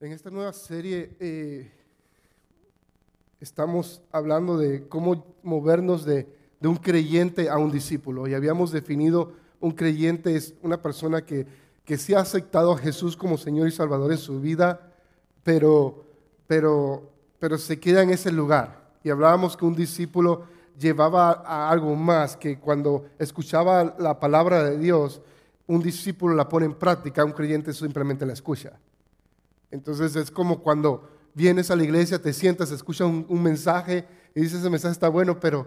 En esta nueva serie eh, estamos hablando de cómo movernos de, de un creyente a un discípulo. Y habíamos definido un creyente es una persona que, que sí ha aceptado a Jesús como Señor y Salvador en su vida, pero, pero, pero se queda en ese lugar. Y hablábamos que un discípulo llevaba a algo más, que cuando escuchaba la palabra de Dios, un discípulo la pone en práctica, un creyente simplemente la escucha. Entonces es como cuando vienes a la iglesia, te sientas, escuchas un, mensaje y dices, ese mensaje está bueno, pero...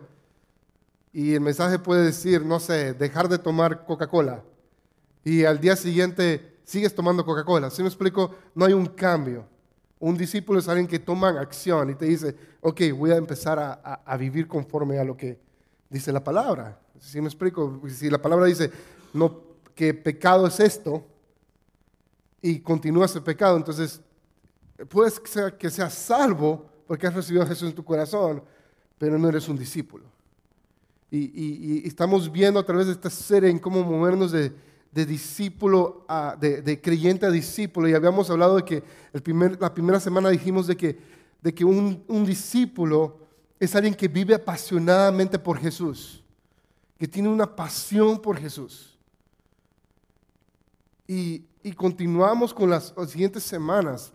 Y el mensaje puede decir, no sé, dejar de tomar Coca-Cola. Y al día siguiente sigues tomando Coca-Cola. ¿Sí me explico? No hay un cambio. Un discípulo es alguien que toma acción y te dice, ok, voy a empezar a, a, a vivir conforme a lo que dice la palabra. ¿Sí me explico? Si la palabra dice, no, que pecado es esto, y continúa ese pecado, entonces puedes que seas salvo porque has recibido a Jesús en tu corazón, pero no eres un discípulo. Y estamos viendo a través de esta serie en cómo movernos de, de discípulo a, de, de, creyente a discípulo. Y habíamos hablado de que el primer, la primera semana dijimos de que, de que un, un discípulo es alguien que vive apasionadamente por Jesús, que tiene una pasión por Jesús. Y, y continuamos con las, siguientes semanas.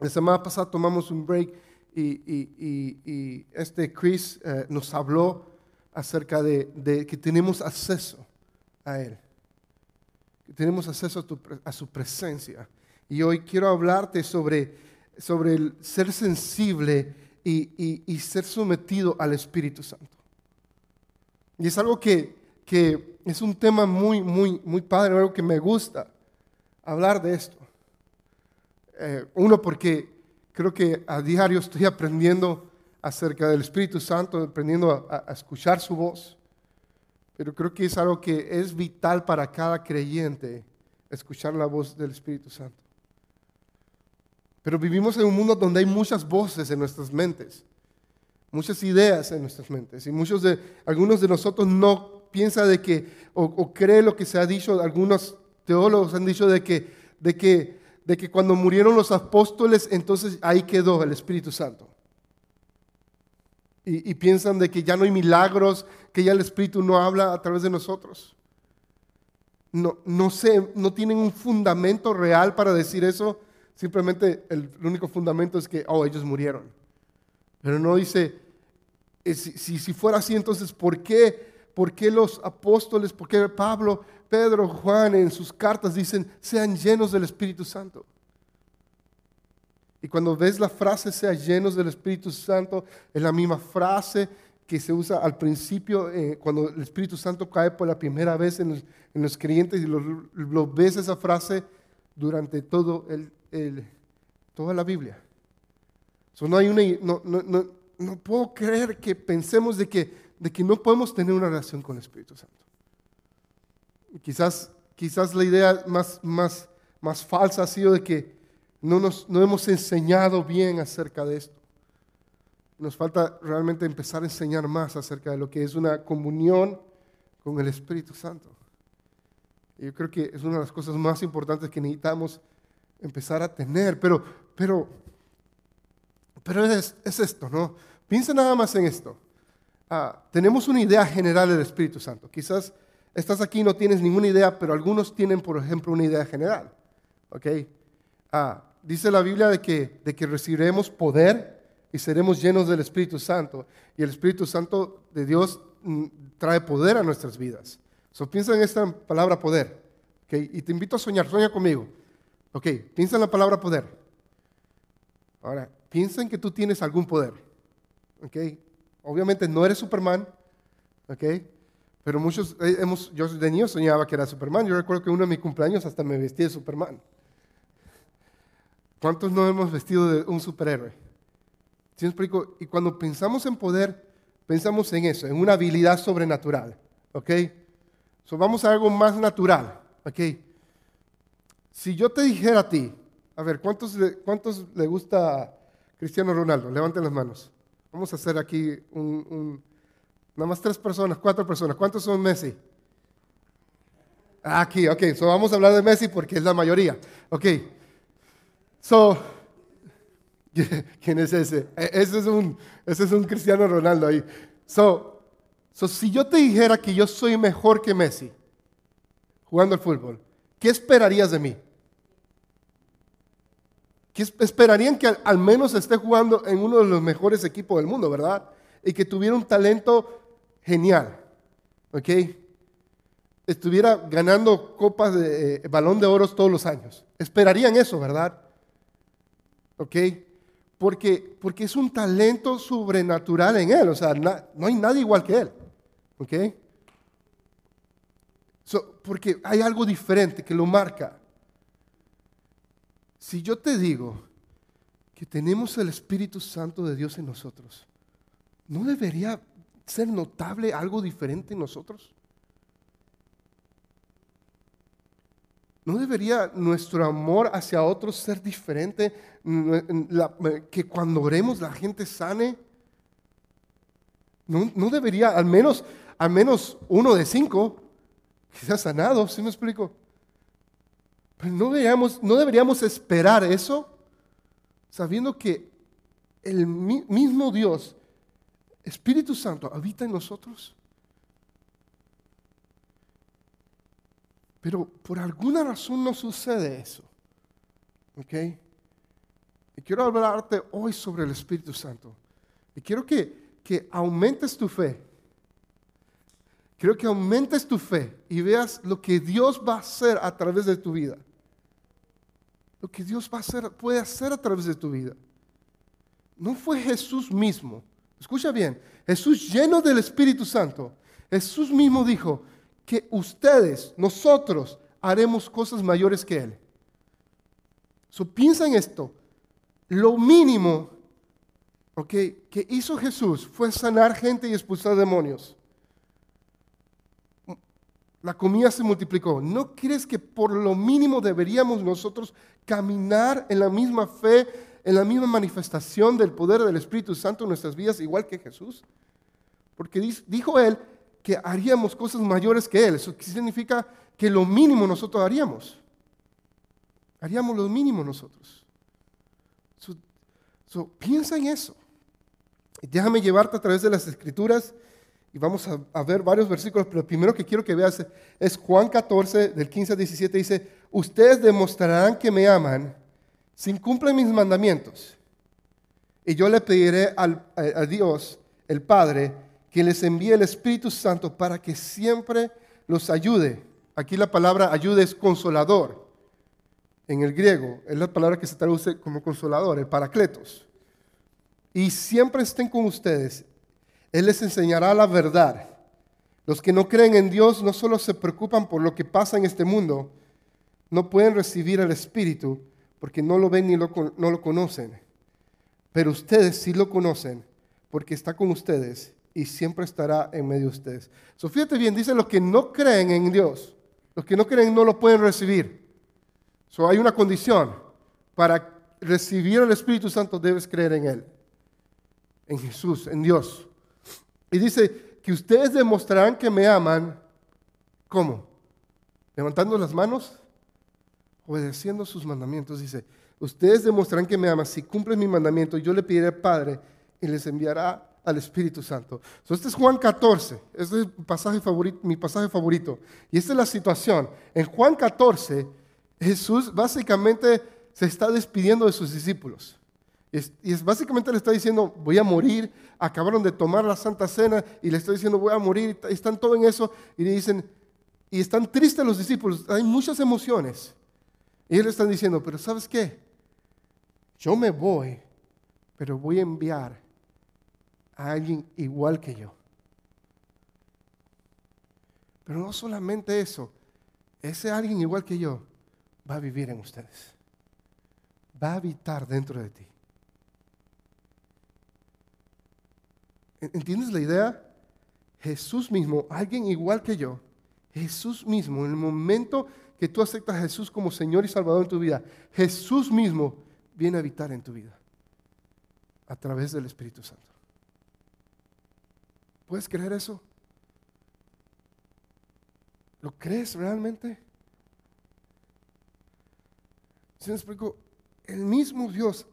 La semana pasada tomamos un break y, y, y este Chris eh, nos habló acerca de, de, que tenemos acceso a Él, que tenemos acceso a, tu, a su presencia. Y hoy quiero hablarte sobre, sobre el ser sensible y, y, ser sometido al Espíritu Santo. Y es algo que, que es un tema muy, muy, muy padre, algo que me gusta hablar de esto. Eh, uno, porque creo que a diario estoy aprendiendo acerca del Espíritu Santo, aprendiendo a, a, escuchar su voz. Pero creo que es algo que es vital para cada creyente, escuchar la voz del Espíritu Santo. Pero vivimos en un mundo donde hay muchas voces en nuestras mentes, muchas ideas en nuestras mentes. Y muchos de, algunos de nosotros no piensa de que, o, cree lo que se ha dicho, algunos teólogos han dicho de que, de que, de que cuando murieron los apóstoles, entonces ahí quedó el Espíritu Santo. Y, piensan de que ya no hay milagros, que ya el Espíritu no habla a través de nosotros. No, no sé, no tienen un fundamento real para decir eso. Simplemente el, el único fundamento es que, oh, ellos murieron. Pero no dice, eh, si, si, si fuera así, entonces, ¿por qué? ¿Por qué los apóstoles, por qué Pablo, Pedro, Juan en sus cartas dicen, sean llenos del Espíritu Santo? Y cuando ves la frase, sean llenos del Espíritu Santo, es la misma frase que se usa al principio, eh, cuando el Espíritu Santo cae por la primera vez en los, en los creyentes y lo, lo, ves esa frase durante todo toda la Biblia. No, hay una, no, no, no, no puedo creer que pensemos de que, de que no podemos tener una relación con el Espíritu Santo. Quizás, quizás la idea más, más, más falsa ha sido de que no, nos, no hemos enseñado bien acerca de esto. Nos falta realmente empezar a enseñar más acerca de lo que es una comunión con el Espíritu Santo. Yo creo que es una de las cosas más importantes que necesitamos empezar a tener. Pero, pero, pero es, es esto, ¿no? Piensa nada más en esto. Ah, tenemos una idea general del Espíritu Santo. Quizás estás aquí y no tienes ninguna idea, pero algunos tienen, por ejemplo, una idea general. ¿Ok? Ah, dice la Biblia de que, de que recibiremos poder y seremos llenos del Espíritu Santo. Y el Espíritu Santo de Dios mm, trae poder a nuestras vidas. So, piensa en esta palabra poder. ¿okay? Y te invito a soñar, sueña conmigo. Ok, piensa en la palabra poder. Ahora, piensa en que tú tienes algún poder. Ok, obviamente no eres Superman. Ok, pero muchos eh, hemos, yo de niño soñaba que era Superman. Yo recuerdo que uno de mis cumpleaños hasta me vestí de Superman. ¿Cuántos no hemos vestido de un superhéroe? ¿Sí me explico? Y cuando pensamos en poder, pensamos en eso, en una habilidad sobrenatural. ¿Ok? So, vamos a algo más natural. ¿Ok? Si yo te dijera a ti, a ver, ¿cuántos, cuántos le gusta Cristiano Ronaldo? Levanten las manos. Vamos a hacer aquí un, nada más tres personas, cuatro personas. ¿Cuántos son Messi? Aquí, ok, so vamos a hablar de Messi porque es la mayoría. Ok, so, ¿quién es ese? E, ese es un, ese es un Cristiano Ronaldo ahí. So, so, si yo te dijera que yo soy mejor que Messi jugando al fútbol, ¿qué esperarías de mí? ¿Qué esperarían que al, menos esté jugando en uno de los mejores equipos del mundo, verdad? Y que tuviera un talento genial, ¿ok? estuviera ganando copas de eh, balón de oro todos los años. Esperarían eso, ¿verdad? ¿Ok? Porque, porque es un talento sobrenatural en él, o sea, no hay nadie igual que él. ¿Ok? porque hay algo diferente que lo marca. Si yo te digo que tenemos el Espíritu Santo de Dios en nosotros, ¿no debería ser notable algo diferente en nosotros? ¿No debería nuestro amor hacia otros ser diferente? que cuando oremos la gente sane. ¿No, debería al menos, al menos uno de cinco sea sanado? ¿Sí me explico? Pero no deberíamos, no deberíamos esperar eso sabiendo que el mismo Dios, Espíritu Santo, habita en nosotros. Pero por alguna razón no sucede eso. ¿Ok? Y quiero hablarte hoy sobre el Espíritu Santo. Y quiero que, que aumentes tu fe. Quiero que aumentes tu fe y veas lo que Dios va a hacer a través de tu vida. Lo que Dios va a puede hacer a través de tu vida. No fue Jesús mismo. Escucha bien. Jesús lleno del Espíritu Santo. Jesús mismo dijo, que ustedes, nosotros, haremos cosas mayores que Él. So, piensa en esto. Lo mínimo que hizo Jesús fue sanar gente y expulsar demonios. La comida se multiplicó. ¿No crees que por lo mínimo deberíamos nosotros caminar en la misma fe, en la misma manifestación del poder del Espíritu Santo en nuestras vidas, igual que Jesús? Porque dijo él, que haríamos cosas mayores que Él. Eso significa que lo mínimo nosotros haríamos. Haríamos lo mínimo nosotros. piensa en eso. déjame llevarte a través de las escrituras y vamos a, ver varios versículos, pero primero que quiero que veas es Juan 14, del 15 al 17, dice, ustedes demostrarán que me aman si cumplen mis mandamientos. Y yo le pediré al, a Dios, el Padre, que les envíe el Espíritu Santo para que siempre los ayude. Aquí la palabra ayude es consolador. En el griego es la palabra que se traduce como consolador, el paracletos. Y siempre estén con ustedes. Él les enseñará la verdad. Los que no creen en Dios no solo se preocupan por lo que pasa en este mundo, no pueden recibir el Espíritu porque no lo ven ni no lo conocen. Pero ustedes sí lo conocen porque está con ustedes y siempre estará en medio de ustedes. So, fíjate bien, dice los que no creen en Dios, los que no creen no lo pueden recibir. So, hay una condición. Para recibir el Espíritu Santo debes creer en Él, en Jesús, en Dios. Y dice que ustedes demostrarán que me aman. ¿Cómo? Levantando las manos, obedeciendo sus mandamientos. Dice, ustedes demostrarán que me aman si cumplen mi mandamiento. Yo le pediré al Padre y les enviará al Espíritu Santo. este es Juan 14, este es pasaje favorito, mi pasaje favorito. Y esta es la situación. En Juan 14, Jesús básicamente se está despidiendo de sus discípulos. Y es, básicamente le está diciendo, voy a morir, acabaron de tomar la Santa Cena y le está diciendo, voy a morir, están todo en eso, y le dicen, y están tristes los discípulos, hay muchas emociones. Y ellos le están diciendo, pero ¿sabes qué? Yo me voy, pero voy a enviar a alguien igual que yo. Pero no solamente eso, ese alguien igual que yo va a vivir en ustedes. Va a habitar dentro de ti. ¿Entiendes la idea? Jesús mismo, alguien igual que yo, Jesús mismo, en el momento que tú aceptas a Jesús como Señor y Salvador en tu vida, Jesús mismo viene a habitar en tu vida a través del Espíritu Santo. ¿Puedes creer eso? ¿Lo crees realmente? ¿Se me explico? El mismo Dios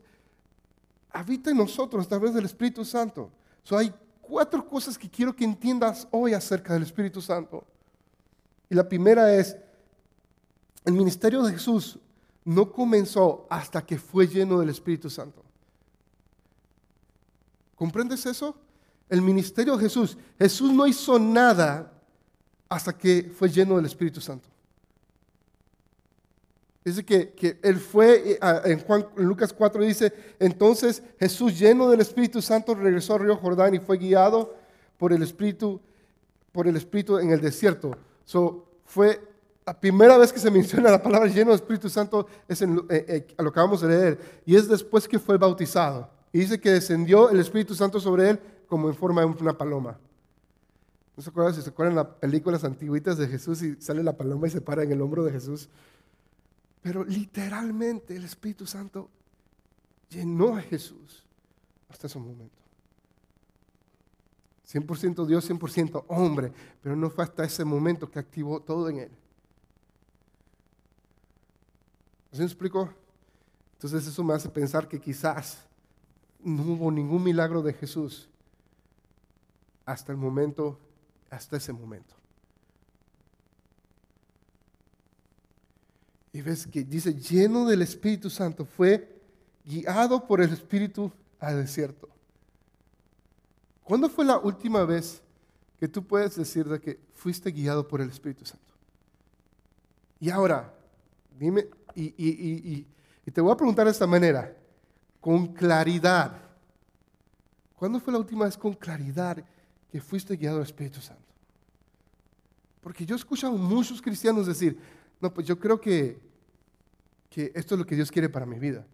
habita en nosotros a través del Espíritu Santo. So, hay cuatro cosas que quiero que entiendas hoy acerca del Espíritu Santo. Y la primera es, el ministerio de Jesús no comenzó hasta que fue lleno del Espíritu Santo. ¿Comprendes eso? El ministerio de Jesús, Jesús no hizo nada hasta que fue lleno del Espíritu Santo. Dice que, él fue, eh, en, Juan, Lucas 4 dice, entonces Jesús lleno del Espíritu Santo regresó al río Jordán y fue guiado por el Espíritu, por el Espíritu en el desierto. So, fue la primera vez que se menciona la palabra lleno del Espíritu Santo es eh, eh, lo que acabamos de leer, y es después que fue bautizado. Y dice que descendió el Espíritu Santo sobre él como en forma de una paloma. ¿No se acuerdan si se acuerdan las películas antiguitas de Jesús y sale la paloma y se para en el hombro de Jesús? Pero literalmente el Espíritu Santo llenó a Jesús hasta ese momento. 100% Dios, 100% hombre, pero no fue hasta ese momento que activó todo en él. ¿Se me explico? Entonces eso me hace pensar que quizás no hubo ningún milagro de Jesús hasta el momento, hasta ese momento. Y ves que dice, lleno del Espíritu Santo, fue guiado por el Espíritu al desierto. ¿Cuándo fue la última vez que tú puedes decir de que fuiste guiado por el Espíritu Santo? Y ahora, dime, y, te voy a preguntar de esta manera, con claridad. ¿Cuándo fue la última vez con claridad que fuiste guiado al Espíritu Santo? Porque yo he escuchado a muchos cristianos decir, no, pues yo creo que que esto es lo que Dios quiere para mi vida.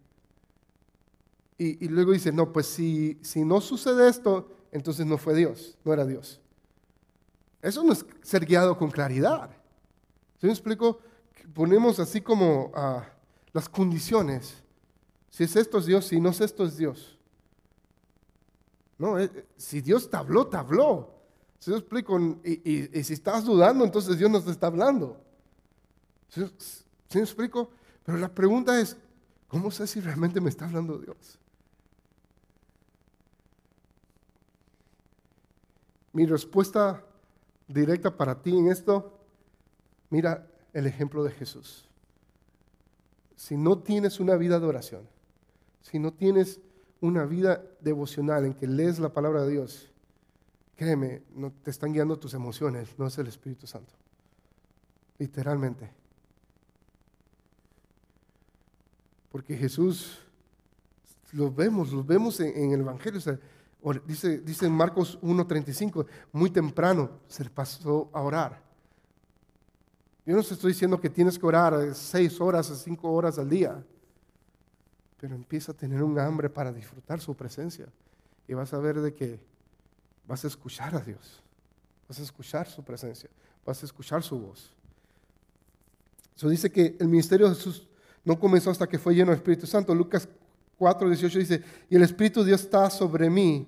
Y, luego dice, no, pues si, si no sucede esto, entonces no fue Dios, no era Dios. Eso no es ser guiado con claridad. ¿Sí me explico? Ponemos así como ah, las condiciones. Si es esto es Dios, si no es esto es Dios. No, eh, si Dios te habló, te habló. ¿Sí me explico? Y, si estás dudando, entonces Dios no te está hablando. ¿Sí, ¿Sí me explico? Pero la pregunta es, ¿cómo sé si realmente me está hablando Dios? Mi respuesta directa para ti en esto, mira el ejemplo de Jesús. Si no tienes una vida de oración, si no tienes una vida devocional en que lees la palabra de Dios, créeme, no te están guiando tus emociones, no es el Espíritu Santo. Literalmente. Porque Jesús, lo vemos, lo vemos en, el Evangelio. dice, dice en Marcos 1.35, muy temprano se pasó a orar. Yo no estoy diciendo que tienes que orar seis horas o cinco horas al día, pero empieza a tener un hambre para disfrutar su presencia. Y vas a ver de que vas a escuchar a Dios, vas a escuchar su presencia, vas a escuchar su voz. Eso dice que el ministerio de Jesús no comenzó hasta que fue lleno del Espíritu Santo. Lucas 4, 18 dice, y el Espíritu de Dios está sobre mí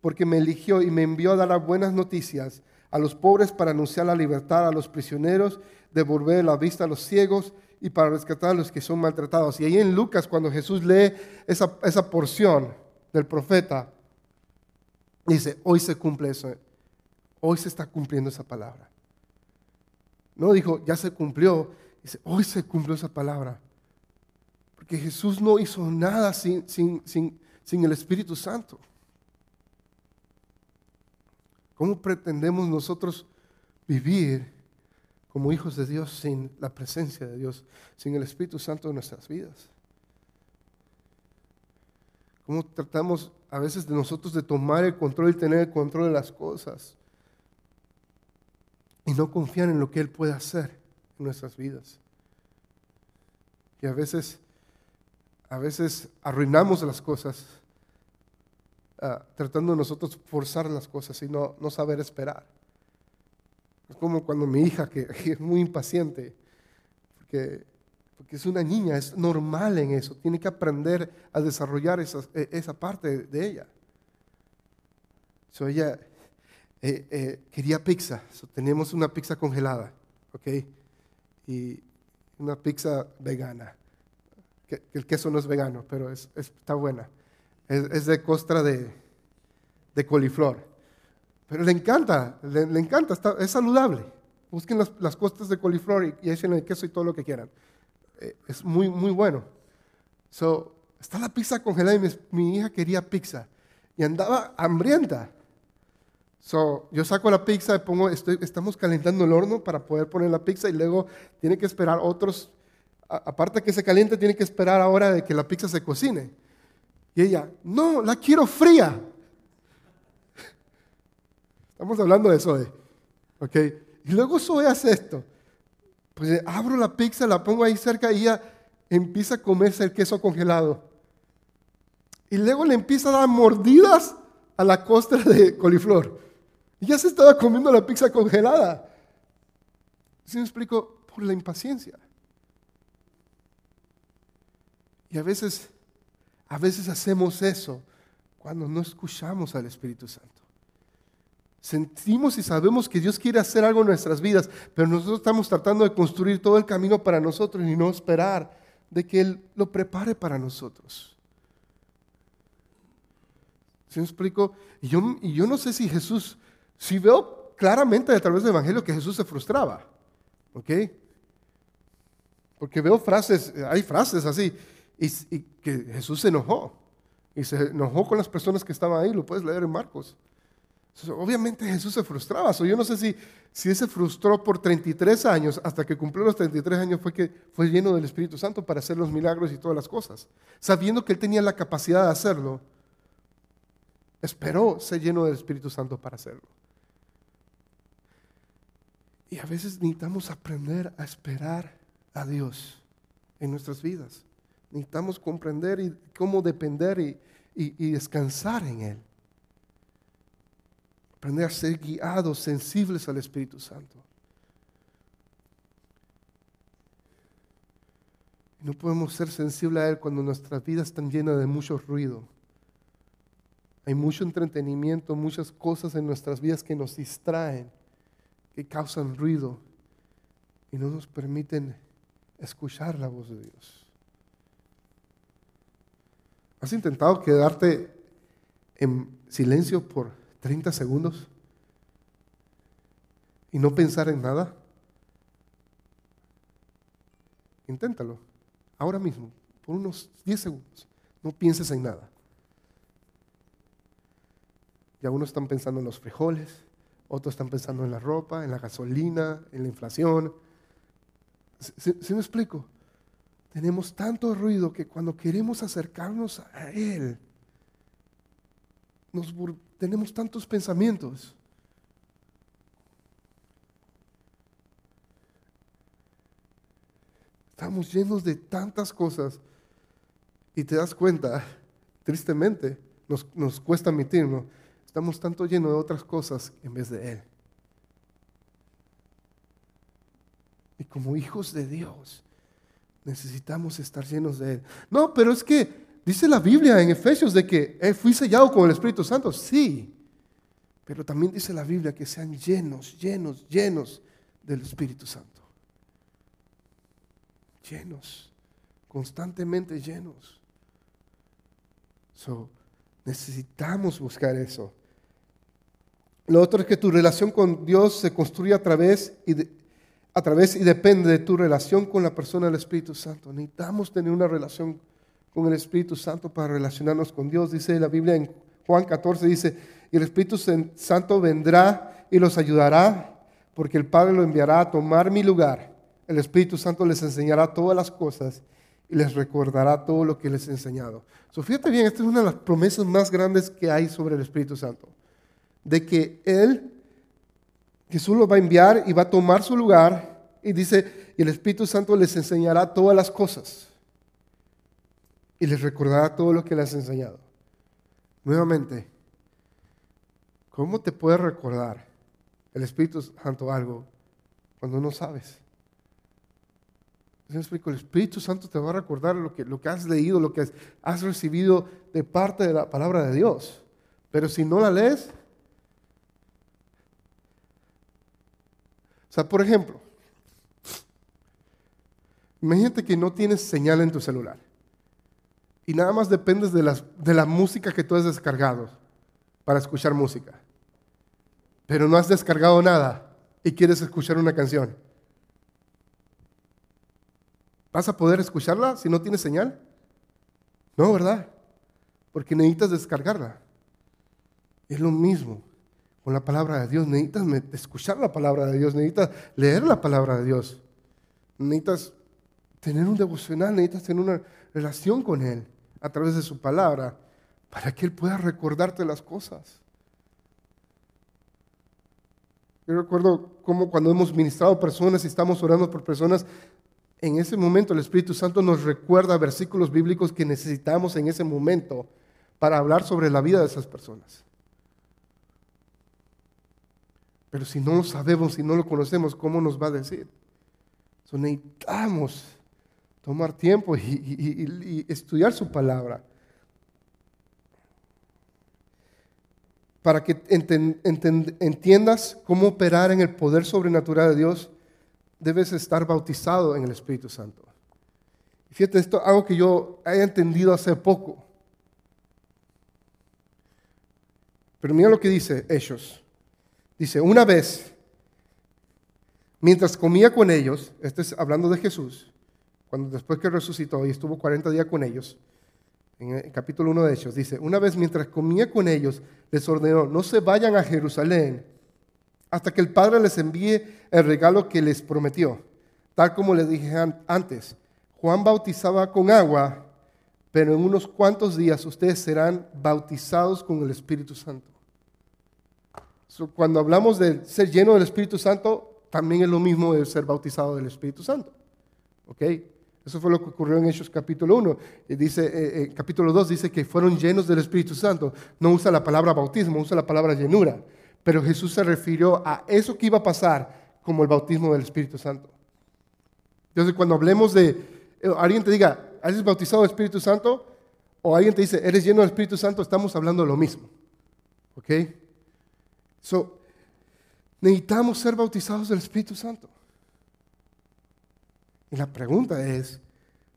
porque me eligió y me envió a dar buenas noticias a los pobres para anunciar la libertad a los prisioneros, devolver la vista a los ciegos y para rescatar a los que son maltratados. Y ahí en Lucas, cuando Jesús lee esa, esa porción del profeta, dice, hoy se cumple eso, hoy se está cumpliendo esa palabra. No dijo, ya se cumplió, dice, hoy se cumplió esa palabra que Jesús no hizo nada sin, sin, el Espíritu Santo. ¿Cómo pretendemos nosotros vivir como hijos de Dios sin la presencia de Dios, sin el Espíritu Santo en nuestras vidas? ¿Cómo tratamos a veces de nosotros de tomar el control y tener el control de las cosas y no confiar en lo que Él puede hacer en nuestras vidas? Y a veces a veces arruinamos las cosas ah, tratando nosotros forzar las cosas y no, no saber esperar. Es como cuando mi hija, que, es muy impaciente, porque, porque, es una niña, es normal en eso, tiene que aprender a desarrollar esa, e, esa parte de ella. So ella eh, eh, quería pizza, so teníamos una pizza congelada. ¿ok? Y una pizza vegana. Que, el queso no es vegano, pero es, está buena. Es, de costra de, de, coliflor. Pero le encanta, le, encanta, es saludable. Busquen las, las costras de coliflor y, y, echen el queso y todo lo que quieran. Eh, es muy, muy bueno. So, está la pizza congelada y mi, mi hija quería pizza y andaba hambrienta. So, yo saco la pizza y pongo, estoy, estamos calentando el horno para poder poner la pizza y luego tiene que esperar otros, aparte que se caliente, tiene que esperar ahora de que la pizza se cocine. Y ella, no, la quiero fría. Estamos hablando de Zoe. ¿Ok? Y luego Zoe hace esto. Pues eh, abro la pizza, la pongo ahí cerca y ella empieza a comerse el queso congelado. Y luego le empieza a dar mordidas a la costra de coliflor. Y ya se estaba comiendo la pizza congelada. ¿Sí me explico? Por la impaciencia. Y a veces, a veces hacemos eso cuando no escuchamos al Espíritu Santo. Sentimos y sabemos que Dios quiere hacer algo en nuestras vidas, pero nosotros estamos tratando de construir todo el camino para nosotros y no esperar de que Él lo prepare para nosotros. ¿Sí me explico? Y yo, y yo no sé si Jesús si veo claramente a través del Evangelio que Jesús se frustraba. ¿Ok? Porque veo frases, hay frases así, y, que Jesús se enojó. Y se enojó con las personas que estaban ahí, lo puedes leer en Marcos. obviamente Jesús se frustraba. yo no sé si, si se frustró por 33 años, hasta que cumplió los 33 años fue que fue lleno del Espíritu Santo para hacer los milagros y todas las cosas. Sabiendo que él tenía la capacidad de hacerlo, esperó ser lleno del Espíritu Santo para hacerlo. Y a veces necesitamos aprender a esperar a Dios en nuestras vidas. Necesitamos comprender y cómo depender y, y descansar en Él. Aprender a ser guiados, sensibles al Espíritu Santo. No podemos ser sensibles a Él cuando nuestras vidas están llenas de mucho ruido. Hay mucho entretenimiento, muchas cosas en nuestras vidas que nos distraen que causan ruido y no nos permiten escuchar la voz de Dios. ¿Has intentado quedarte en silencio por 30 segundos y no pensar en nada? Inténtalo, ahora mismo, por unos 10 segundos. No pienses en nada. Y algunos están pensando en los frijoles, otros están pensando en la ropa, en la gasolina, en la inflación. ¿Sí, me explico? Tenemos tanto ruido que cuando queremos acercarnos a Él, tenemos tantos pensamientos. Estamos llenos de tantas cosas y te das cuenta, tristemente, nos, nos cuesta admitirlo, Estamos tanto llenos de otras cosas en vez de Él. Y como hijos de Dios, necesitamos estar llenos de Él. No, pero es que dice la Biblia en Efesios de que Él fui sellado con el Espíritu Santo. Sí, pero también dice la Biblia que sean llenos, llenos, llenos del Espíritu Santo. Llenos, constantemente llenos. So, necesitamos buscar eso. Lo otro es que tu relación con Dios se construye a través y, a través y depende de tu relación con la persona del Espíritu Santo. Necesitamos tener una relación con el Espíritu Santo para relacionarnos con Dios. Dice la Biblia en Juan 14, dice, y el Espíritu Santo vendrá y los ayudará, porque el Padre lo enviará a tomar mi lugar. El Espíritu Santo les enseñará todas las cosas y les recordará todo lo que les he enseñado. So, fíjate bien, esta es una de las promesas más grandes que hay sobre el Espíritu Santo de que Él, Jesús lo va a enviar y va a tomar su lugar. Y dice, y el Espíritu Santo les enseñará todas las cosas. Y les recordará todo lo que les ha enseñado. Nuevamente, ¿cómo te puede recordar el Espíritu Santo algo cuando no sabes? El Espíritu Santo te va a recordar lo que, lo que has leído, lo que has recibido de parte de la palabra de Dios. Pero si no la lees, O por ejemplo, Imagínate que no tienes señal en tu celular y nada más dependes de, las, de la música que tú has descargado para escuchar música. Pero no has descargado nada y quieres escuchar una canción. ¿Vas a poder escucharla si no tienes señal? No, ¿verdad? Porque necesitas descargarla. Es lo mismo la palabra de Dios. Necesitas escuchar la palabra de Dios, necesitas leer la palabra de Dios. Necesitas tener un devocional, necesitas tener una relación con Él a través de su palabra para que Él pueda recordarte las cosas. Yo recuerdo cómo cuando hemos ministrado personas y estamos orando por personas, en ese momento el Espíritu Santo nos recuerda versículos bíblicos que necesitamos en ese momento para hablar sobre la vida de esas personas. Pero si no lo sabemos, si no lo conocemos, ¿cómo nos va a decir? necesitamos tomar tiempo y, estudiar su palabra. Para que entiendas cómo operar en el poder sobrenatural de Dios, debes estar bautizado en el Espíritu Santo. Fíjate, esto es algo que yo he entendido hace poco. Pero mira lo que dice Hechos. Dice, una vez, mientras comía con ellos, este es hablando de Jesús, cuando después que resucitó y estuvo 40 días con ellos, en el capítulo 1 de Hechos, dice, una vez mientras comía con ellos, les ordenó, no se vayan a Jerusalén hasta que el Padre les envíe el regalo que les prometió. Tal como les dije antes, Juan bautizaba con agua, pero en unos cuantos días ustedes serán bautizados con el Espíritu Santo. Cuando hablamos de ser lleno del Espíritu Santo, también es lo mismo de ser bautizado del Espíritu Santo. ¿Ok? Eso fue lo que ocurrió en Hechos capítulo 1. Y dice, eh, eh, capítulo 2 dice que fueron llenos del Espíritu Santo. No usa la palabra bautismo, usa la palabra llenura. Pero Jesús se refirió a eso que iba a pasar como el bautismo del Espíritu Santo. Entonces, cuando hablemos de, eh, alguien te diga, ¿eres bautizado del Espíritu Santo? O alguien te dice, ¿eres lleno del Espíritu Santo? Estamos hablando de lo mismo. ¿Ok? So, necesitamos ser bautizados del Espíritu Santo. Y la pregunta es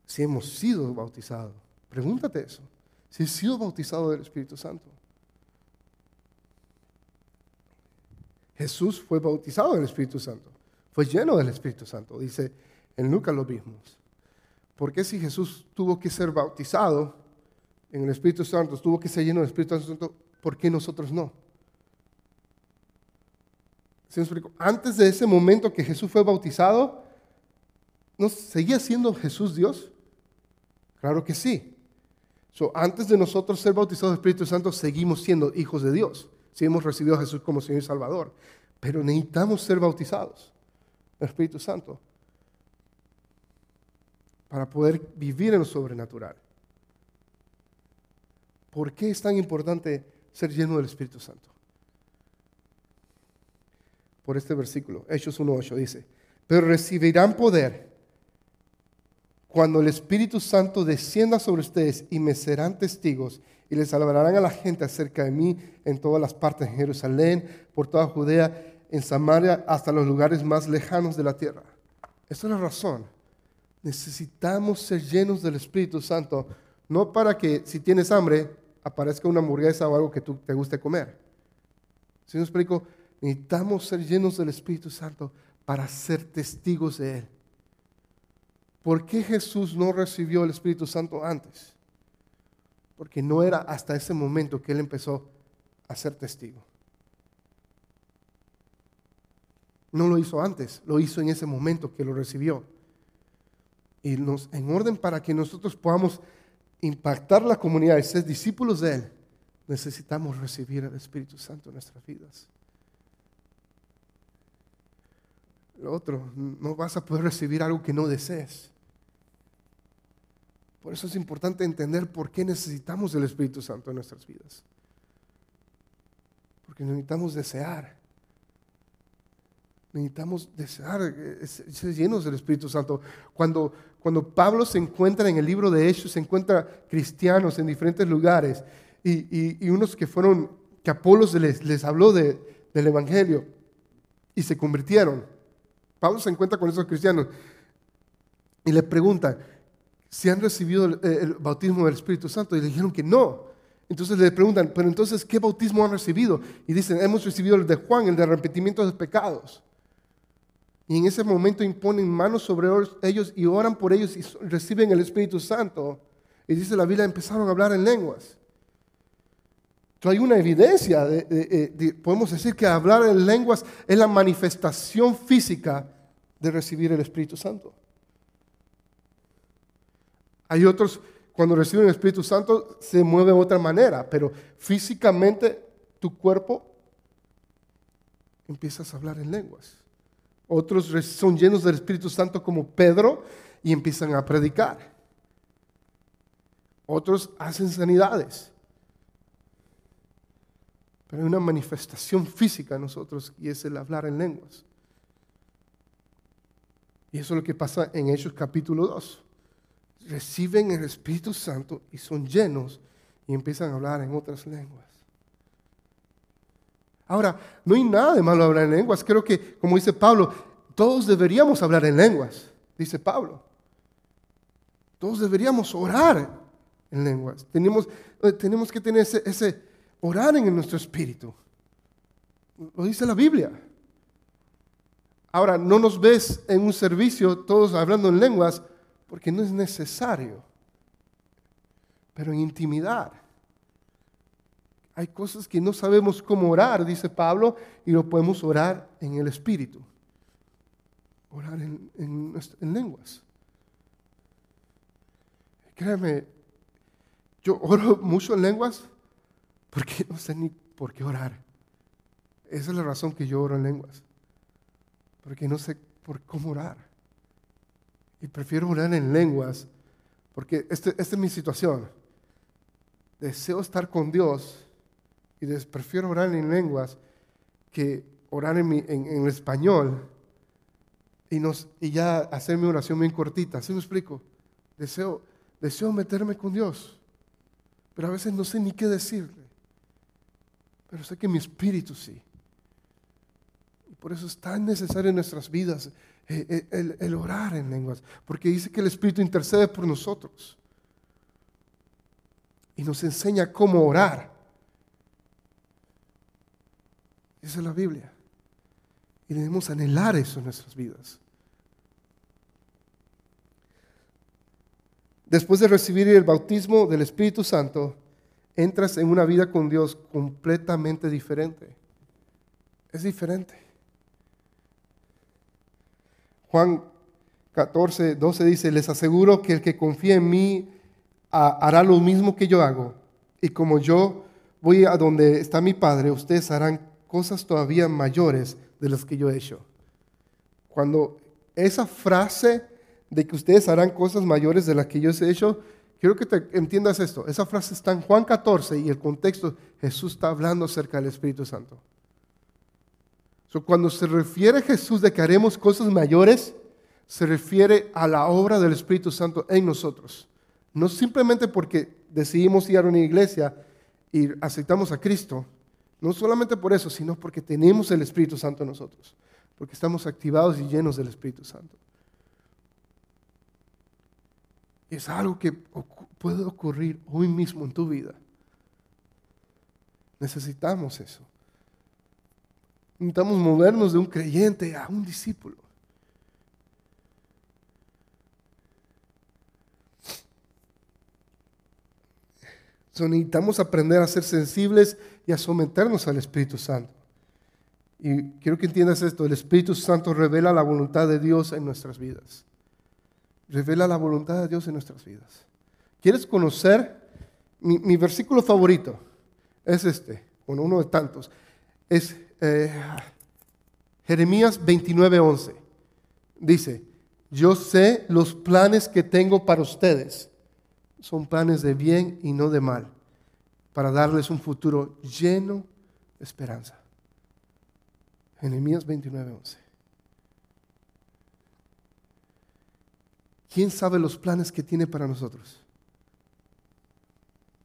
si hemos sido bautizados. Pregúntate eso. Si he sido bautizado del Espíritu Santo. Jesús fue bautizado del Espíritu Santo. Fue lleno del Espíritu Santo. Dice en Lucas lo mismos. ¿Por qué si Jesús tuvo que ser bautizado en el Espíritu Santo, tuvo que ser lleno del Espíritu Santo, ¿por qué nosotros no? Antes de ese momento que Jesús fue bautizado, ¿No seguía siendo Jesús Dios? Claro que sí. antes de nosotros ser bautizados del Espíritu Santo, seguimos siendo hijos de Dios. Si hemos recibido a Jesús como Señor y Salvador. Pero necesitamos ser bautizados del Espíritu Santo para poder vivir en lo sobrenatural. ¿Por qué es tan importante ser lleno del Espíritu Santo? Por este versículo, Hechos 1.8 dice, pero recibirán poder cuando el Espíritu Santo descienda sobre ustedes y me serán testigos y les hablarán a la gente acerca de mí en todas las partes, en Jerusalén, por toda Judea, en Samaria, hasta los lugares más lejanos de la tierra. Esa es la razón. Necesitamos ser llenos del Espíritu Santo, no para que si tienes hambre aparezca una hamburguesa o algo que tú te guste comer. Si me explico, necesitamos ser llenos del Espíritu Santo para ser testigos de Él. ¿Por qué Jesús no recibió el Espíritu Santo antes? Porque no era hasta ese momento que Él empezó a ser testigo. No lo hizo antes, lo hizo en ese momento que lo recibió. Y nos, en orden para que nosotros podamos impactar la comunidad y ser discípulos de Él, necesitamos recibir el Espíritu Santo en nuestras vidas. Lo otro, no vas a poder recibir algo que no desees. Por eso es importante entender por qué necesitamos el Espíritu Santo en nuestras vidas. Porque necesitamos desear. Necesitamos desear eh, ser llenos del Espíritu Santo. Cuando, cuando Pablo se encuentra en el libro de Hechos, se encuentra cristianos en diferentes lugares y, unos que fueron, que Apolos les, les habló de, del Evangelio y se convirtieron. Pablo se encuentra con esos cristianos y le preguntan si han recibido el, el bautismo del Espíritu Santo y le dijeron que no. Entonces le preguntan, pero entonces, ¿qué bautismo han recibido? Y dicen, hemos recibido el de Juan, el de arrepentimiento de pecados. Y en ese momento imponen manos sobre ellos y oran por ellos y reciben el Espíritu Santo. Y dice la Biblia, empezaron a hablar en lenguas. Entonces hay una evidencia, de, podemos decir que hablar en lenguas es la manifestación física de recibir el Espíritu Santo. Hay otros, cuando reciben el Espíritu Santo, se mueve de otra manera, pero físicamente tu cuerpo empiezas a hablar en lenguas. Otros son llenos del Espíritu Santo como Pedro y empiezan a predicar. Otros hacen sanidades. Pero hay una manifestación física en nosotros y es el hablar en lenguas. Y eso es lo que pasa en Hechos capítulo 2. Reciben el Espíritu Santo y son llenos y empiezan a hablar en otras lenguas. Ahora, no hay nada de malo hablar en lenguas. Creo que, como dice Pablo, todos deberíamos hablar en lenguas, dice Pablo. Todos deberíamos orar en lenguas. Tenemos, eh, tenemos que tener ese, ese orar en nuestro espíritu. Lo dice la Biblia. Ahora, no nos ves en un servicio todos hablando en lenguas porque no es necesario, pero en intimidad. Hay cosas que no sabemos cómo orar, dice Pablo, y lo podemos orar en el Espíritu. Orar en, lenguas. Créeme, yo oro mucho en lenguas porque no sé ni por qué orar. Esa es la razón que yo oro en lenguas. Porque no sé por cómo orar. Y prefiero orar en lenguas porque este, esta es mi situación. Deseo estar con Dios y prefiero orar en lenguas que orar en, español y ya hacer mi oración bien cortita. ¿Sí me explico? Deseo, deseo meterme con Dios, pero a veces no sé ni qué decirle. Pero sé que mi espíritu sí. Por eso es tan necesario en nuestras vidas eh, eh, el, el orar en lenguas, porque dice que el Espíritu intercede por nosotros y nos enseña cómo orar. Esa es la Biblia. Y debemos anhelar eso en nuestras vidas. Después de recibir el bautismo del Espíritu Santo, entras en una vida con Dios completamente diferente. Es diferente. Juan 14, 12 dice, les aseguro que el que confía en mí hará lo mismo que yo hago. Y como yo voy a donde está mi Padre, ustedes harán cosas todavía mayores de las que yo he hecho. Cuando esa frase de que ustedes harán cosas mayores de las que yo he hecho, quiero que te entiendas esto. Esa frase está en Juan 14 y el contexto, Jesús está hablando acerca del Espíritu Santo. cuando se refiere a Jesús de que haremos cosas mayores, se refiere a la obra del Espíritu Santo en nosotros. No simplemente porque decidimos ir a una iglesia y aceptamos a Cristo, no solamente por eso, sino porque tenemos el Espíritu Santo en nosotros, porque estamos activados y llenos del Espíritu Santo. Es algo que puede ocurrir hoy mismo en tu vida. Necesitamos eso. Necesitamos movernos de un creyente a un discípulo. necesitamos aprender a ser sensibles y a someternos al Espíritu Santo. Y quiero que entiendas esto, el Espíritu Santo revela la voluntad de Dios en nuestras vidas. Revela la voluntad de Dios en nuestras vidas. ¿Quieres conocer? Mi, versículo favorito es este, bueno, uno de tantos. Es eh, Jeremías 29:11. Dice, yo sé los planes que tengo para ustedes son planes de bien y no de mal, para darles un futuro lleno de esperanza. Jeremías 29:11. ¿Quién sabe los planes que tiene para nosotros?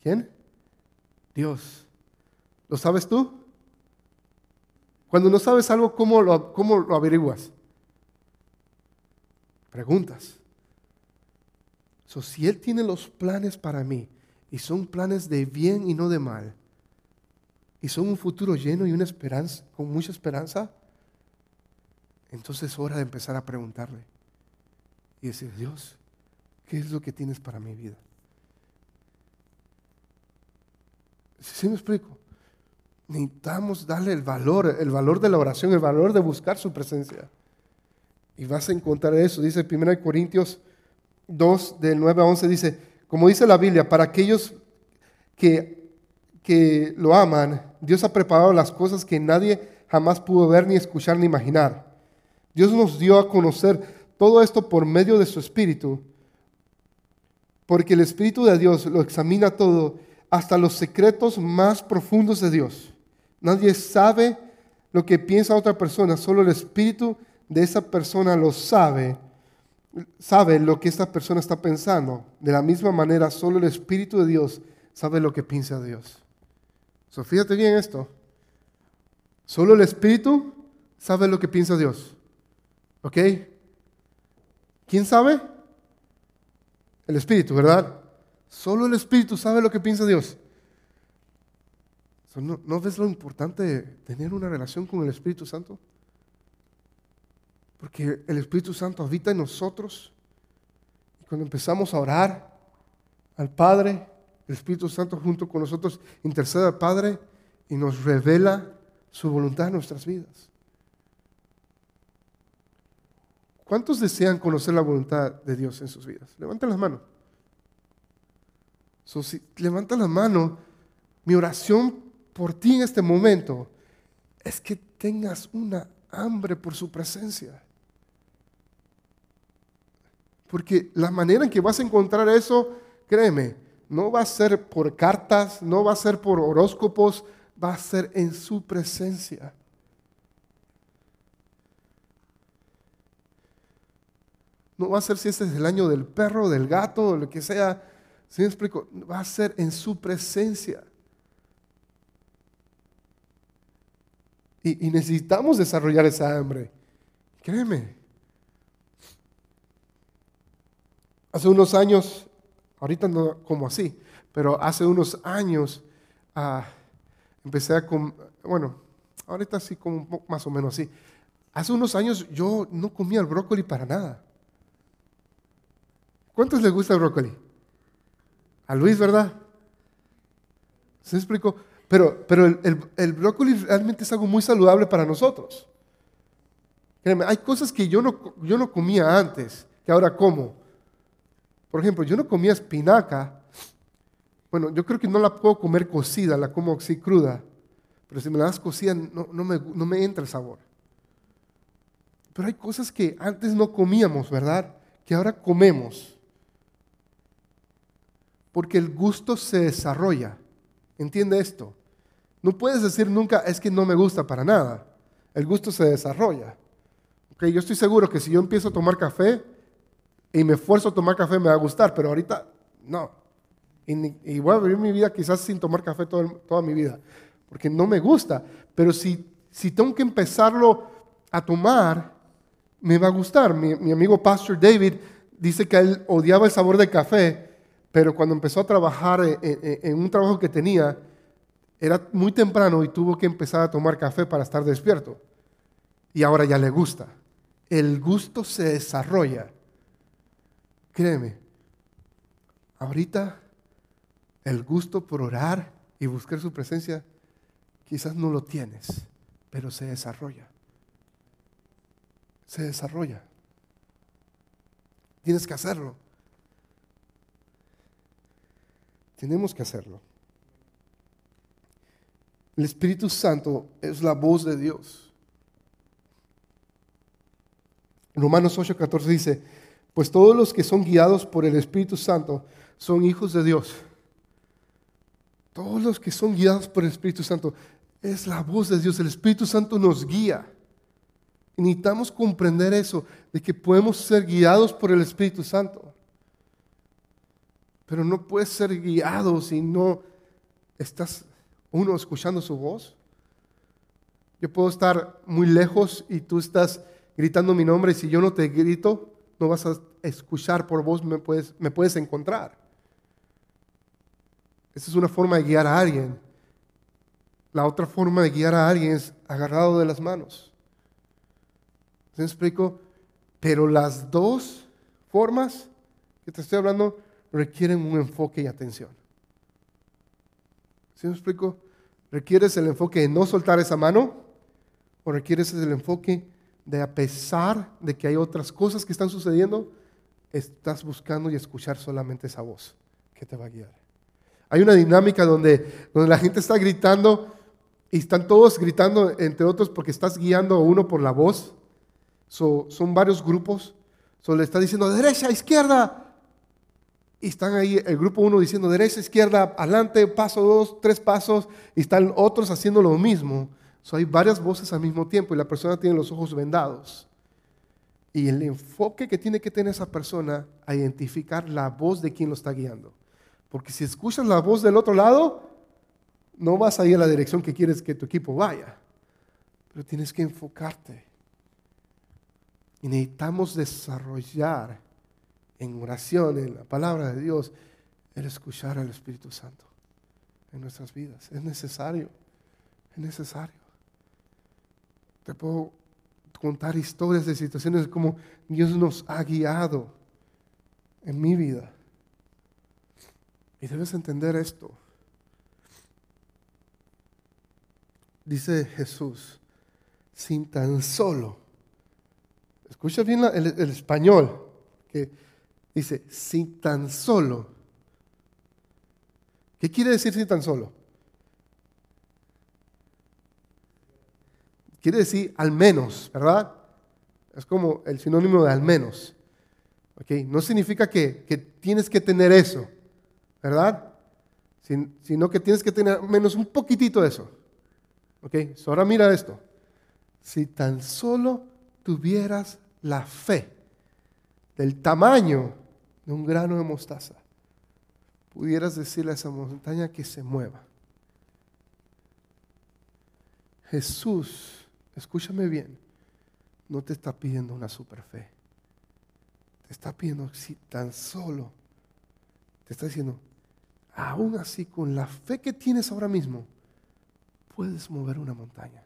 ¿Quién? Dios. ¿Lo sabes tú? Cuando no sabes algo, ¿cómo lo, cómo lo averiguas? Preguntas. So, si Él tiene los planes para mí y son planes de bien y no de mal, y son un futuro lleno y una esperanza, con mucha esperanza, entonces es hora de empezar a preguntarle y decir, Dios, ¿qué es lo que tienes para mi vida? ¿Sí me explico? Necesitamos darle el valor, el valor de la oración, el valor de buscar su presencia. Y vas a encontrar eso, dice 1 Corintios 2, del 9 a 11, dice, como dice la Biblia, para aquellos que, que lo aman, Dios ha preparado las cosas que nadie jamás pudo ver, ni escuchar, ni imaginar. Dios nos dio a conocer todo esto por medio de su Espíritu, porque el Espíritu de Dios lo examina todo, hasta los secretos más profundos de Dios. Nadie sabe lo que piensa otra persona, solo el Espíritu de esa persona lo sabe, sabe lo que esta persona está pensando. De la misma manera, solo el Espíritu de Dios sabe lo que piensa Dios. So, fíjate bien esto. Solo el Espíritu sabe lo que piensa Dios. ¿Ok? ¿Quién sabe? El Espíritu, ¿verdad? Solo el Espíritu sabe lo que piensa Dios. ¿No, ¿No, ves lo importante de tener una relación con el Espíritu Santo? Porque el Espíritu Santo habita en nosotros. Y cuando empezamos a orar al Padre, el Espíritu Santo junto con nosotros intercede al Padre y nos revela su voluntad en nuestras vidas. ¿Cuántos desean conocer la voluntad de Dios en sus vidas? Levanten las manos. si levanta la mano, mi oración por ti en este momento es que tengas una hambre por su presencia. Porque la manera en que vas a encontrar eso, créeme, no va a ser por cartas, no va a ser por horóscopos, va a ser en su presencia. No va a ser si este es el año del perro, del gato, o lo que sea. ¿Sí me explico? Va a ser en su presencia. Y, necesitamos desarrollar esa hambre. Créeme, Hace unos años, ahorita no como así, pero hace unos años ah, empecé a, bueno, ahorita sí como más o menos así. Hace unos años yo no comía el brócoli para nada. ¿Cuántos les gusta el brócoli? A Luis, ¿verdad? ¿Se explico? Pero, pero el, brócoli realmente es algo muy saludable para nosotros. Hay cosas que yo no, yo no comía antes, que ahora como. Por ejemplo, yo no comía espinaca. Bueno, yo creo que no la puedo comer cocida, la como así cruda. Pero si me la das cocida, no, me, no me entra el sabor. Pero hay cosas que antes no comíamos, ¿verdad? Que ahora comemos. Porque el gusto se desarrolla. ¿Entiende esto? No puedes decir nunca, es que no me gusta para nada. El gusto se desarrolla. Okay, yo estoy seguro que si yo empiezo a tomar café, y me esfuerzo a tomar café, me va a gustar, pero ahorita no. Y, voy a vivir mi vida quizás sin tomar café toda mi vida, porque no me gusta. Pero si, si tengo que empezarlo a tomar, me va a gustar. Mi, amigo Pastor David dice que él odiaba el sabor del café, pero cuando empezó a trabajar en un trabajo que tenía, era muy temprano y tuvo que empezar a tomar café para estar despierto. Y ahora ya le gusta. El gusto se desarrolla. Créeme, ahorita el gusto por orar y buscar su presencia quizás no lo tienes, pero se desarrolla. Se desarrolla. Tienes que hacerlo. Tenemos que hacerlo. El Espíritu Santo es la voz de Dios. Romanos 8:14 dice, pues todos los que son guiados por el Espíritu Santo son hijos de Dios. Todos los que son guiados por el Espíritu Santo es la voz de Dios. El Espíritu Santo nos guía. Necesitamos comprender eso, de que podemos ser guiados por el Espíritu Santo. Pero no puedes ser guiado si no estás uno escuchando su voz. Yo puedo estar muy lejos y tú estás gritando mi nombre y si yo no te grito, no vas a escuchar por voz me puedes, me puedes encontrar. Esa es una forma de guiar a alguien. La otra forma de guiar a alguien es agarrado de las manos. ¿Se explico? Pero las dos formas que te estoy hablando requieren un enfoque y atención. ¿Sí me explico? ¿Requieres el enfoque de no soltar esa mano? ¿O requieres el enfoque de a pesar de que hay otras cosas que están sucediendo, estás buscando y escuchar solamente esa voz que te va a guiar? Hay una dinámica donde, donde la gente está gritando y están todos gritando, entre otros, porque estás guiando a uno por la voz. son varios grupos. So, le está diciendo derecha, izquierda, y están ahí el grupo uno diciendo derecha, izquierda, adelante, paso dos, tres pasos, y están otros haciendo lo mismo. So, hay varias voces al mismo tiempo y la persona tiene los ojos vendados. Y el enfoque que tiene que tener esa persona a identificar la voz de quien lo está guiando. Porque si escuchas la voz del otro lado, no vas a ir a la dirección que quieres que tu equipo vaya. Pero tienes que enfocarte. Y necesitamos desarrollar en oración, en la palabra de Dios, el escuchar al Espíritu Santo en nuestras vidas. Es necesario, es necesario. Te puedo contar historias de situaciones como Dios nos ha guiado en mi vida. Y debes entender esto. Dice Jesús, sin tan solo, escucha bien el, el español, que Dice, sin tan solo. ¿Qué quiere decir sin tan solo? Quiere decir al menos, ¿verdad? Es como el sinónimo de al menos. ¿Okay? No significa que, tienes que tener eso, ¿verdad? sino que tienes que tener menos un poquitito de eso. ¿Ok? ahora mira esto. Si tan solo tuvieras la fe del tamaño de un grano de mostaza, pudieras decirle a esa montaña que se mueva. Jesús, escúchame bien, no te está pidiendo una super fe. Te está pidiendo si tan solo, te está diciendo, aún así con la fe que tienes ahora mismo, puedes mover una montaña.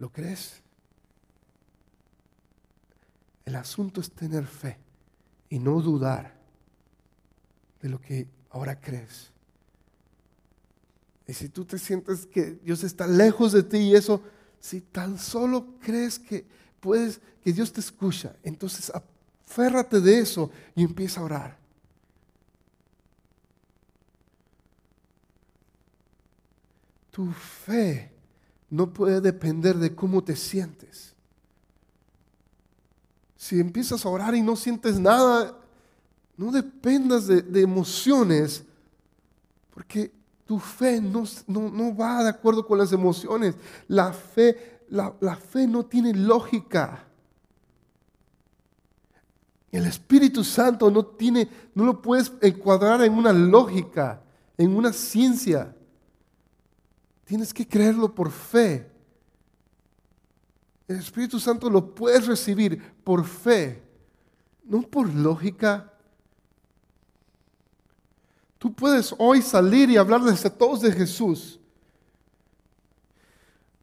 ¿Lo crees? El asunto es tener fe y no dudar de lo que ahora crees. Y si tú te sientes que Dios está lejos de ti y eso, si tan solo crees que puedes, que Dios te escucha, entonces aférrate de eso y empieza a orar. Tu fe no puede depender de cómo te sientes. Si empiezas a orar y no sientes nada, no dependas de, emociones, porque tu fe no, no, va de acuerdo con las emociones. La fe, la, la fe no tiene lógica. El Espíritu Santo no tiene, no lo puedes encuadrar en una lógica, en una ciencia. Tienes que creerlo por fe. El Espíritu Santo lo puedes recibir por fe, no por lógica. Tú puedes hoy salir y hablarles a todos de Jesús,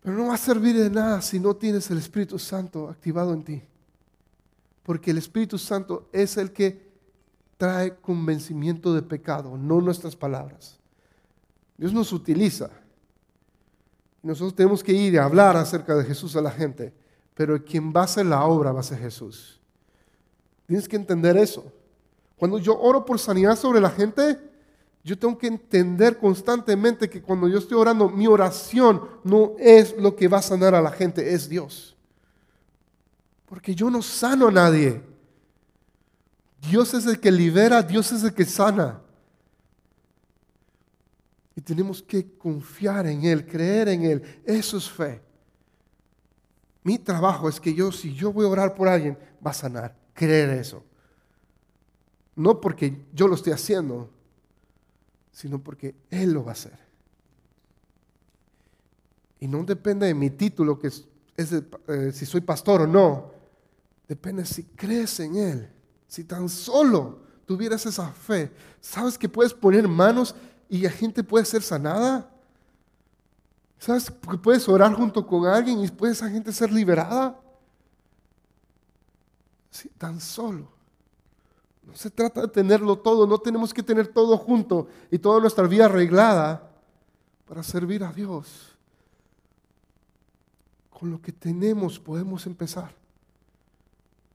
pero no va a servir de nada si no tienes el Espíritu Santo activado en ti. Porque el Espíritu Santo es el que trae convencimiento de pecado, no nuestras palabras. Dios nos utiliza nosotros tenemos que ir y hablar acerca de Jesús a la gente, pero quien va a hacer la obra va a ser Jesús. Tienes que entender eso. Cuando yo oro por sanidad sobre la gente, yo tengo que entender constantemente que cuando yo estoy orando, mi oración no es lo que va a sanar a la gente, es Dios. Porque yo no sano a nadie. Dios es el que libera, Dios es el que sana. Y tenemos que confiar en Él, creer en Él. Eso es fe. Mi trabajo es que yo, si yo voy a orar por alguien, va a sanar. Creer eso. No porque yo lo estoy haciendo, sino porque Él lo va a hacer. Y no depende de mi título, que es, eh, si soy pastor o no. Depende si crees en Él. Si tan solo tuvieras esa fe, ¿sabes que puedes poner manos y la gente puede ser sanada? ¿Sabes que puedes orar junto con alguien y puede esa gente ser liberada? Si tan solo. No se trata de tenerlo todo, no tenemos que tener todo junto y toda nuestra vida arreglada para servir a Dios. Con lo que tenemos podemos empezar.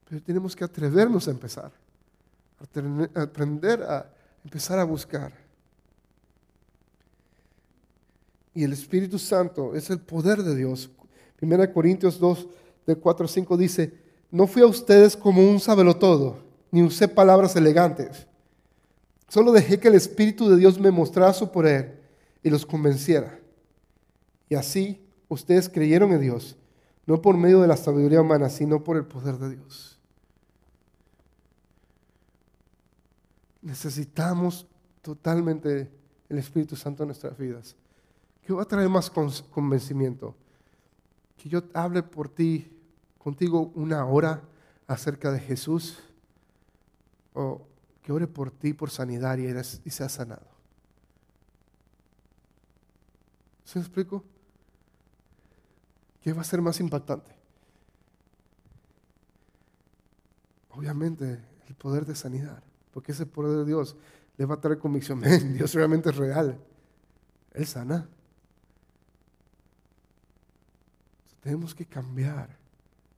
Pero tenemos que atrevernos a empezar. A aprender a empezar a buscar. Y el Espíritu Santo es el poder de Dios. 1 Corintios 2, de 4 a 5 dice, no fui a ustedes como un todo, ni usé palabras elegantes. Solo dejé que el Espíritu de Dios me mostrara su poder y los convenciera. Y así ustedes creyeron en Dios, no por medio de la sabiduría humana, sino por el poder de Dios. Necesitamos totalmente el Espíritu Santo en nuestras vidas. ¿Qué va a traer más convencimiento? Que yo hable por ti, contigo una hora acerca de Jesús, o que ore por ti por sanidad y, eres, y seas sanado. ¿Se me explico? ¿Qué va a ser más impactante? Obviamente, el poder de sanidad. Porque ese poder de Dios le va a traer convicción. Dios realmente es real. Él sana. Tenemos que cambiar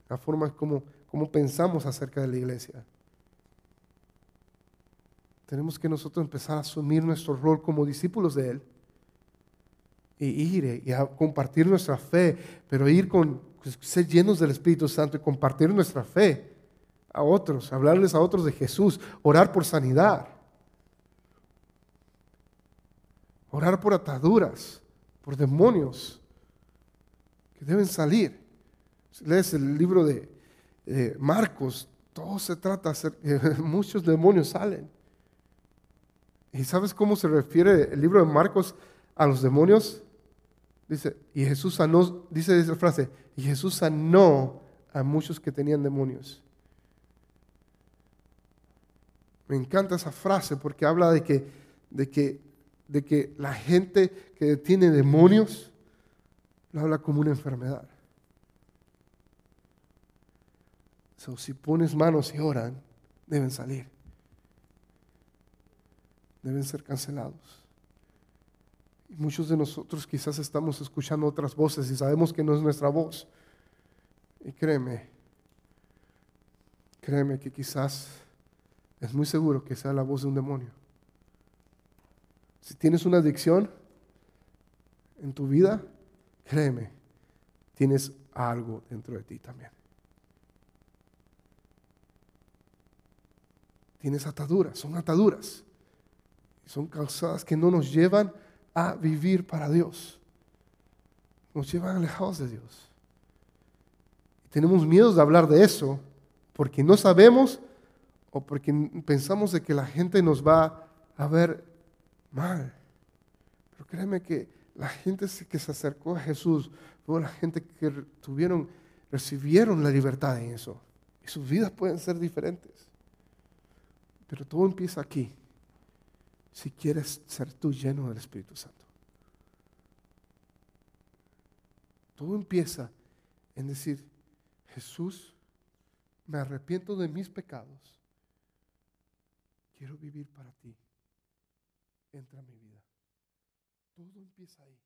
la forma como, como pensamos acerca de la iglesia. Tenemos que nosotros empezar a asumir nuestro rol como discípulos de Él. Y ir y a compartir nuestra fe, pero ir con, pues, ser llenos del Espíritu Santo y compartir nuestra fe a otros, hablarles a otros de Jesús, orar por sanidad, orar por ataduras, por demonios que deben salir. Si lees el libro de Marcos, todo se trata de muchos demonios salen. ¿Y sabes cómo se refiere el libro de Marcos a los demonios? Dice, y Jesús sanó, dice esa frase, y Jesús sanó a muchos que tenían demonios. Me encanta esa frase porque habla de que, de que, de que la gente que tiene demonios lo habla como una enfermedad. si pones manos y oran, deben salir. Deben ser cancelados. Y muchos de nosotros quizás estamos escuchando otras voces y sabemos que no es nuestra voz. Y créeme, créeme que quizás es muy seguro que sea la voz de un demonio. Si tienes una adicción en tu vida, créeme, tienes algo dentro de ti también. Tienes ataduras, son ataduras. Son causadas que no nos llevan a vivir para Dios. Nos llevan alejados de Dios. tenemos miedo de hablar de eso porque no sabemos o porque pensamos de que la gente nos va a ver mal. Pero créeme que la gente que se acercó a Jesús fue la gente que tuvieron, recibieron la libertad en eso. Y sus vidas pueden ser diferentes. Pero todo empieza aquí. Si quieres ser tú lleno del Espíritu Santo. Todo empieza en decir, Jesús, me arrepiento de mis pecados quiero vivir para ti. Entra a mi vida. Todo empieza ahí.